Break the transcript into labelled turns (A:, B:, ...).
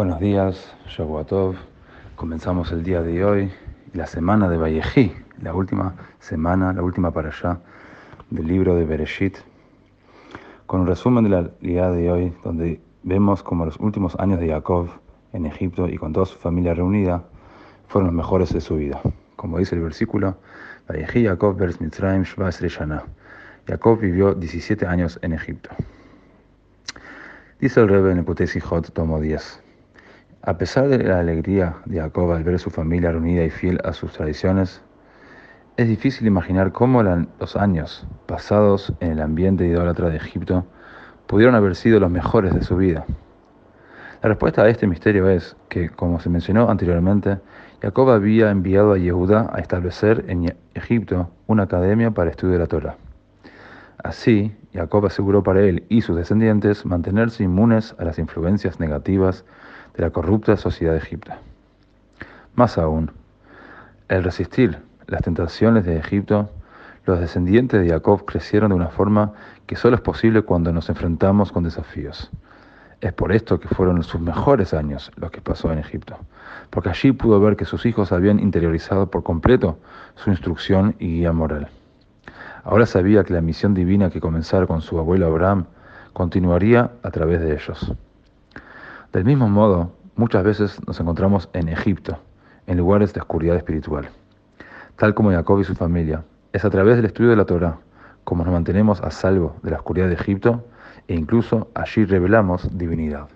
A: Buenos días, Shavuatov. Comenzamos el día de hoy, la semana de Vallejí, la última semana, la última para allá del libro de Bereshit, con un resumen de la día de hoy, donde vemos como los últimos años de Jacob en Egipto y con toda su familia reunida fueron los mejores de su vida. Como dice el versículo, Vallejí Jacob vers Mitzrayim Shana. Jacob vivió 17 años en Egipto. Dice el Rebbe en el Hot, tomo 10. A pesar de la alegría de Jacob al ver a su familia reunida y fiel a sus tradiciones, es difícil imaginar cómo los años pasados en el ambiente idólatra de Egipto pudieron haber sido los mejores de su vida. La respuesta a este misterio es que, como se mencionó anteriormente, Jacob había enviado a Yehuda a establecer en Egipto una academia para estudio de la Torah. Así, Jacob aseguró para él y sus descendientes mantenerse inmunes a las influencias negativas de la corrupta sociedad de Egipto. Más aún, al resistir las tentaciones de Egipto, los descendientes de Jacob crecieron de una forma que solo es posible cuando nos enfrentamos con desafíos. Es por esto que fueron sus mejores años los que pasó en Egipto, porque allí pudo ver que sus hijos habían interiorizado por completo su instrucción y guía moral. Ahora sabía que la misión divina que comenzara con su abuelo Abraham continuaría a través de ellos. Del mismo modo, muchas veces nos encontramos en Egipto, en lugares de oscuridad espiritual. Tal como Jacob y su familia, es a través del estudio de la Torah como nos mantenemos a salvo de la oscuridad de Egipto e incluso allí revelamos divinidad.